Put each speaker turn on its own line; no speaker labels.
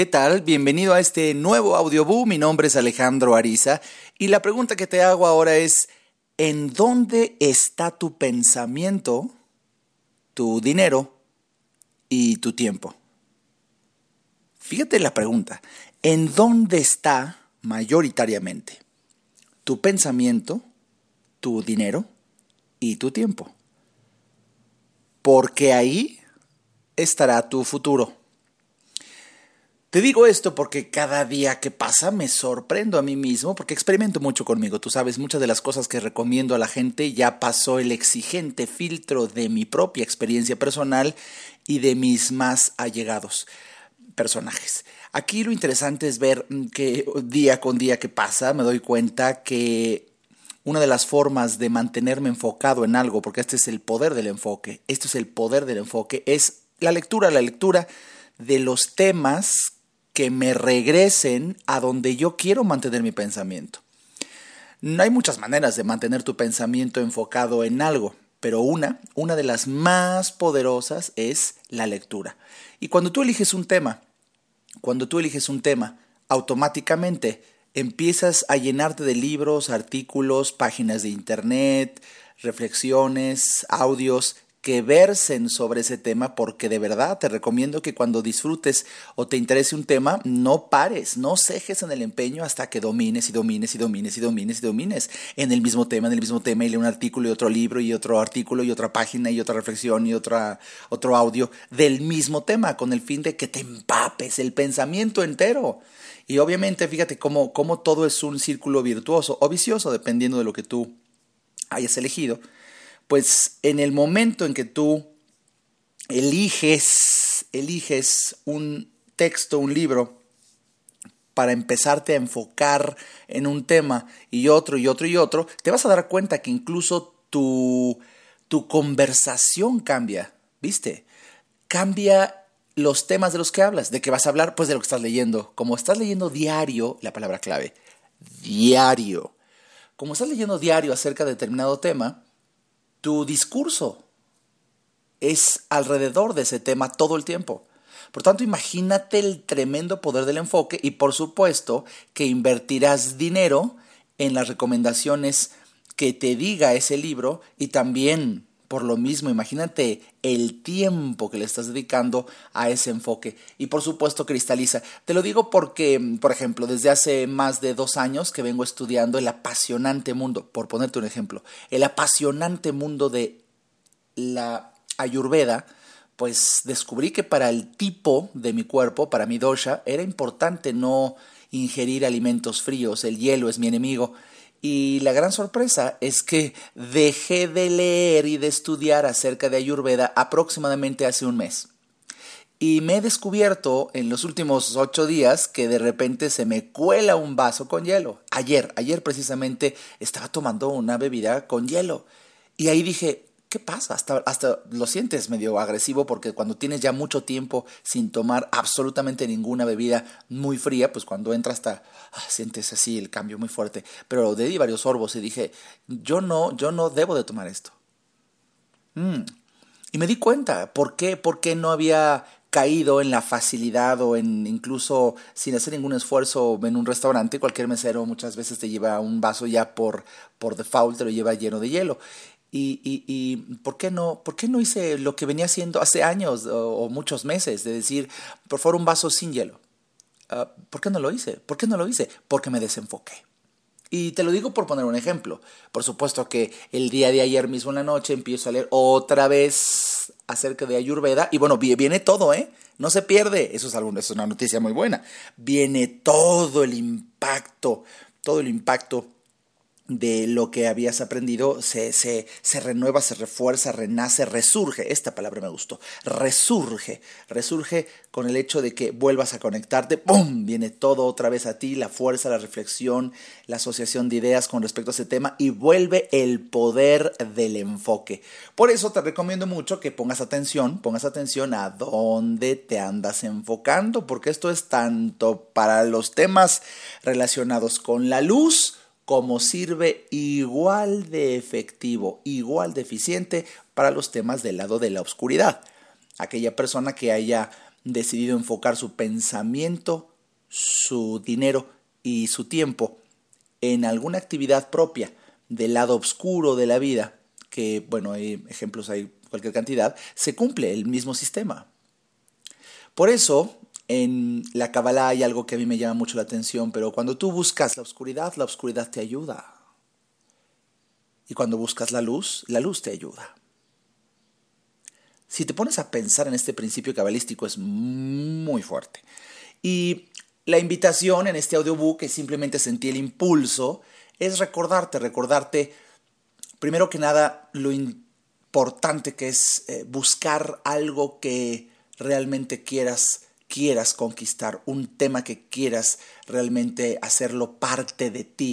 ¿Qué tal? Bienvenido a este nuevo audiobook. Mi nombre es Alejandro Ariza y la pregunta que te hago ahora es, ¿en dónde está tu pensamiento, tu dinero y tu tiempo? Fíjate la pregunta, ¿en dónde está mayoritariamente tu pensamiento, tu dinero y tu tiempo? Porque ahí estará tu futuro. Te digo esto porque cada día que pasa me sorprendo a mí mismo porque experimento mucho conmigo. Tú sabes, muchas de las cosas que recomiendo a la gente ya pasó el exigente filtro de mi propia experiencia personal y de mis más allegados personajes. Aquí lo interesante es ver que día con día que pasa me doy cuenta que una de las formas de mantenerme enfocado en algo, porque este es el poder del enfoque, esto es el poder del enfoque, es la lectura, la lectura de los temas que me regresen a donde yo quiero mantener mi pensamiento. No hay muchas maneras de mantener tu pensamiento enfocado en algo, pero una, una de las más poderosas es la lectura. Y cuando tú eliges un tema, cuando tú eliges un tema, automáticamente empiezas a llenarte de libros, artículos, páginas de internet, reflexiones, audios que versen sobre ese tema porque de verdad te recomiendo que cuando disfrutes o te interese un tema, no pares, no cejes en el empeño hasta que domines y domines y domines y domines y domines en el mismo tema, en el mismo tema y lee un artículo y otro libro y otro artículo y otra página y otra reflexión y otra, otro audio del mismo tema con el fin de que te empapes el pensamiento entero. Y obviamente fíjate cómo, cómo todo es un círculo virtuoso o vicioso dependiendo de lo que tú hayas elegido pues en el momento en que tú eliges, eliges un texto, un libro, para empezarte a enfocar en un tema y otro y otro y otro, te vas a dar cuenta que incluso tu, tu conversación cambia, ¿viste? Cambia los temas de los que hablas, de qué vas a hablar, pues de lo que estás leyendo. Como estás leyendo diario, la palabra clave, diario. Como estás leyendo diario acerca de determinado tema, tu discurso es alrededor de ese tema todo el tiempo. Por tanto, imagínate el tremendo poder del enfoque y por supuesto que invertirás dinero en las recomendaciones que te diga ese libro y también por lo mismo, imagínate el tiempo que le estás dedicando a ese enfoque. Y por supuesto cristaliza. Te lo digo porque, por ejemplo, desde hace más de dos años que vengo estudiando el apasionante mundo, por ponerte un ejemplo, el apasionante mundo de la ayurveda, pues descubrí que para el tipo de mi cuerpo, para mi dosha, era importante no ingerir alimentos fríos, el hielo es mi enemigo. Y la gran sorpresa es que dejé de leer y de estudiar acerca de Ayurveda aproximadamente hace un mes. Y me he descubierto en los últimos ocho días que de repente se me cuela un vaso con hielo. Ayer, ayer precisamente estaba tomando una bebida con hielo. Y ahí dije, ¿qué pasa? Hasta, hasta lo sientes medio agresivo porque cuando tienes ya mucho tiempo sin tomar absolutamente ninguna bebida muy fría, pues cuando entra hasta ah, sientes así el cambio muy fuerte. Pero di varios sorbos y dije, yo no, yo no debo de tomar esto. Mm. Y me di cuenta, ¿por qué? ¿Por qué no había caído en la facilidad o en incluso sin hacer ningún esfuerzo en un restaurante, cualquier mesero muchas veces te lleva un vaso ya por, por default, te lo lleva lleno de hielo. Y, y, y, ¿por, qué no, ¿por qué no hice lo que venía haciendo hace años o, muchos meses? De decir, por favor, un vaso sin hielo. Ah, ¿Por qué no lo hice? ¿Por qué no lo hice? Porque me desenfoqué. Y te lo digo por poner un ejemplo. Por supuesto que el día de ayer mismo en la noche empiezo a leer otra vez acerca de Ayurveda. Y bueno, viene todo, ¿eh? No se pierde. Eso es, algo, es una noticia muy buena. Viene todo el impacto, todo el impacto de lo que habías aprendido se, se, se, renueva, se refuerza, renace, resurge. Esta palabra me gustó. Resurge. Resurge con el hecho de que vuelvas a conectarte. ¡Pum! Viene todo otra vez a ti, la fuerza, la reflexión, la asociación de ideas con respecto a ese tema y vuelve el poder del enfoque. Por eso te recomiendo mucho que pongas atención, pongas atención a dónde te andas enfocando, porque esto es tanto para los temas relacionados con la luz, como sirve igual de efectivo, igual de eficiente para los temas del lado de la oscuridad. Aquella persona que haya decidido enfocar su pensamiento, su dinero y su tiempo en alguna actividad propia del lado oscuro de la vida, que bueno, hay ejemplos, hay cualquier cantidad, se cumple el mismo sistema. Por eso, en la Kabbalah hay algo que a mí me llama mucho la atención, pero cuando tú buscas la oscuridad, la oscuridad te ayuda. Y cuando buscas la luz, la luz te ayuda. Si te pones a pensar en este principio cabalístico es muy fuerte. Y la invitación en este audiobook, que simplemente sentí el impulso, es recordarte, recordarte, primero que nada, lo importante que es eh, buscar algo que realmente quieras quieras conquistar, un tema que quieras realmente hacerlo parte de ti,